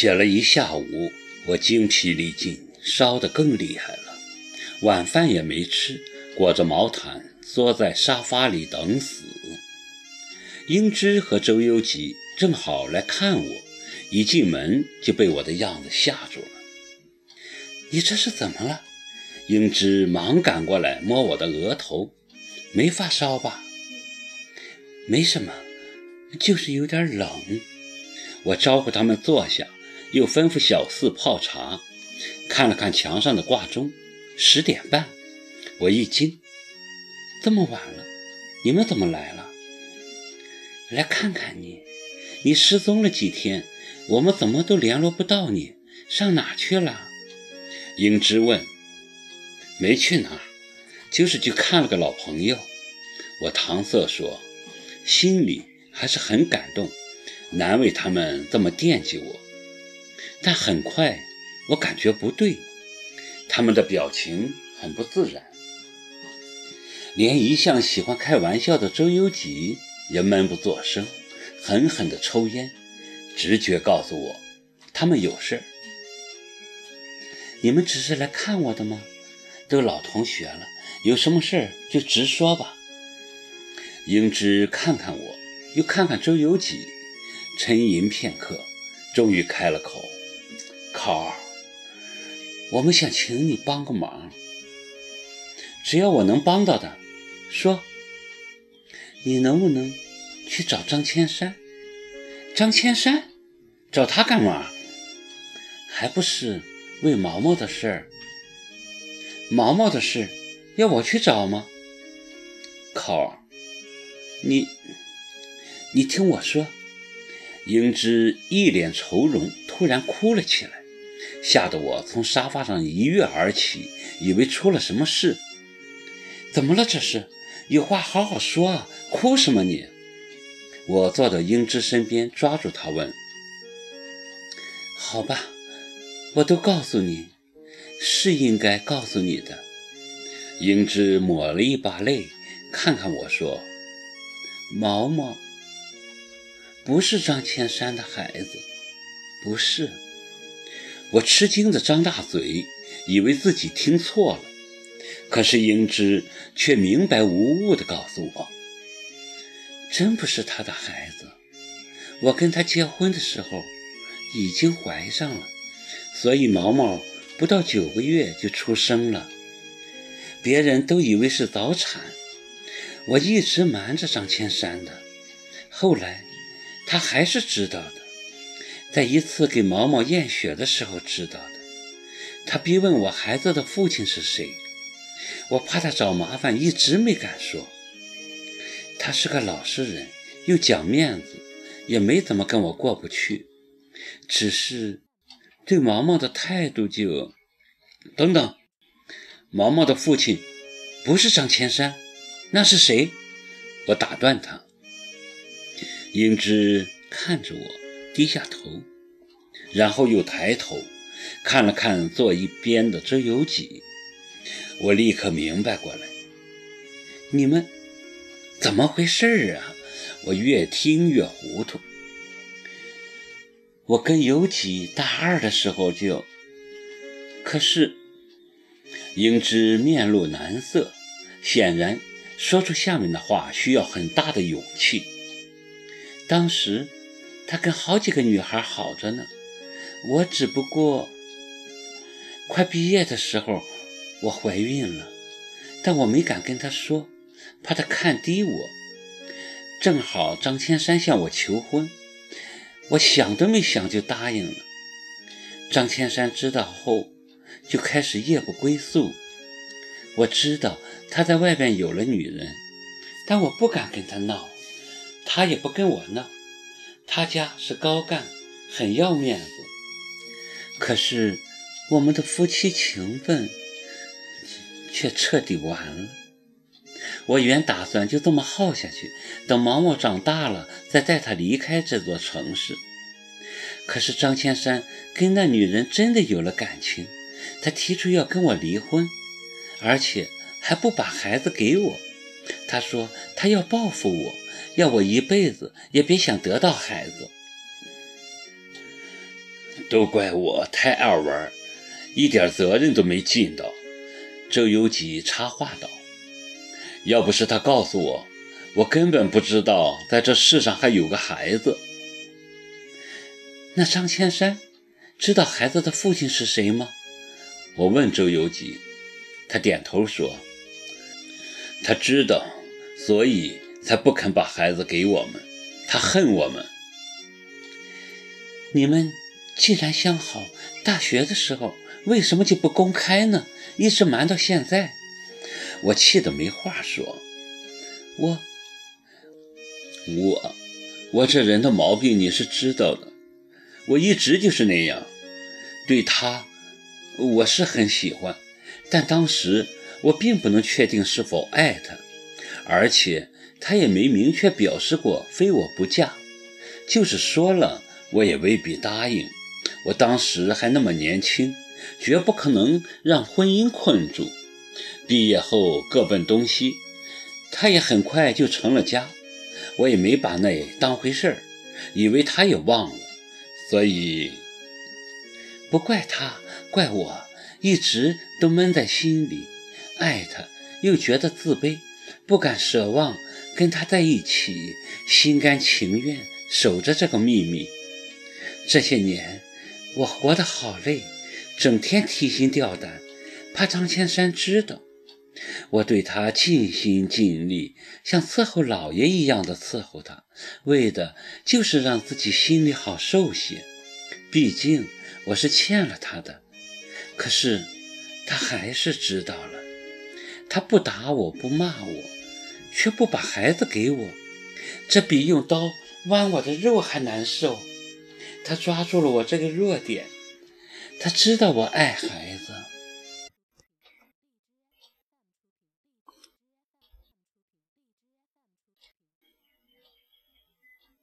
写了一下午，我精疲力尽，烧得更厉害了。晚饭也没吃，裹着毛毯缩在沙发里等死。英芝和周幽吉正好来看我，一进门就被我的样子吓住了。你这是怎么了？英芝忙赶过来摸我的额头，没发烧吧？没什么，就是有点冷。我招呼他们坐下，又吩咐小四泡茶，看了看墙上的挂钟。十点半，我一惊，这么晚了，你们怎么来了？来看看你，你失踪了几天，我们怎么都联络不到你，上哪去了？英芝问。没去哪，就是去看了个老朋友。我搪塞说，心里还是很感动，难为他们这么惦记我。但很快，我感觉不对。他们的表情很不自然，连一向喜欢开玩笑的周幽吉也闷不作声，狠狠地抽烟。直觉告诉我，他们有事儿。你们只是来看我的吗？都老同学了，有什么事儿就直说吧。英芝看看我，又看看周幽吉，沉吟片刻，终于开了口：“考儿。”我们想请你帮个忙，只要我能帮到的，说。你能不能去找张千山？张千山，找他干嘛？还不是为毛毛的事儿。毛毛的事要我去找吗？考儿，你，你听我说。英芝一脸愁容，突然哭了起来。吓得我从沙发上一跃而起，以为出了什么事。怎么了？这是有话好好说啊！哭什么你？我坐到英芝身边，抓住她问：“好吧，我都告诉你，是应该告诉你的。”英芝抹了一把泪，看看我说：“毛毛不是张千山的孩子，不是。”我吃惊地张大嘴，以为自己听错了，可是英芝却明白无误地告诉我：“真不是他的孩子。我跟他结婚的时候已经怀上了，所以毛毛不到九个月就出生了。别人都以为是早产，我一直瞒着张千山的。后来他还是知道的。”在一次给毛毛验血的时候知道的，他逼问我孩子的父亲是谁，我怕他找麻烦，一直没敢说。他是个老实人，又讲面子，也没怎么跟我过不去，只是对毛毛的态度就……等等，毛毛的父亲不是张千山，那是谁？我打断他。英芝看着我。低下头，然后又抬头看了看坐一边的周有几，我立刻明白过来，你们怎么回事啊？我越听越糊涂。我跟有几大二的时候就，可是英芝面露难色，显然说出下面的话需要很大的勇气。当时。他跟好几个女孩好着呢，我只不过快毕业的时候我怀孕了，但我没敢跟他说，怕他看低我。正好张千山向我求婚，我想都没想就答应了。张千山知道后就开始夜不归宿，我知道他在外边有了女人，但我不敢跟他闹，他也不跟我闹。他家是高干，很要面子。可是我们的夫妻情分却彻底完了。我原打算就这么耗下去，等毛毛长大了再带他离开这座城市。可是张千山跟那女人真的有了感情，他提出要跟我离婚，而且还不把孩子给我。他说他要报复我。要我一辈子也别想得到孩子。都怪我太爱玩，一点责任都没尽到。周游几插话道：“要不是他告诉我，我根本不知道在这世上还有个孩子。”那张千山知道孩子的父亲是谁吗？我问周游几，他点头说：“他知道，所以才不肯把孩子给我们。他恨我们。你们既然相好，大学的时候为什么就不公开呢？一直瞒到现在。”我气得没话说。我，我，我这人的毛病你是知道的。我一直就是那样，对他。我是很喜欢，但当时我并不能确定是否爱他，而且他也没明确表示过非我不嫁。就是说了，我也未必答应。我当时还那么年轻，绝不可能让婚姻困住。毕业后各奔东西，他也很快就成了家，我也没把那当回事儿，以为他也忘了，所以不怪他。怪我一直都闷在心里，爱他又觉得自卑，不敢奢望跟他在一起，心甘情愿守着这个秘密。这些年我活得好累，整天提心吊胆，怕张千山知道。我对他尽心尽力，像伺候老爷一样的伺候他，为的就是让自己心里好受些。毕竟我是欠了他的。可是，他还是知道了。他不打我，不骂我，却不把孩子给我，这比用刀剜我的肉还难受。他抓住了我这个弱点。他知道我爱孩子。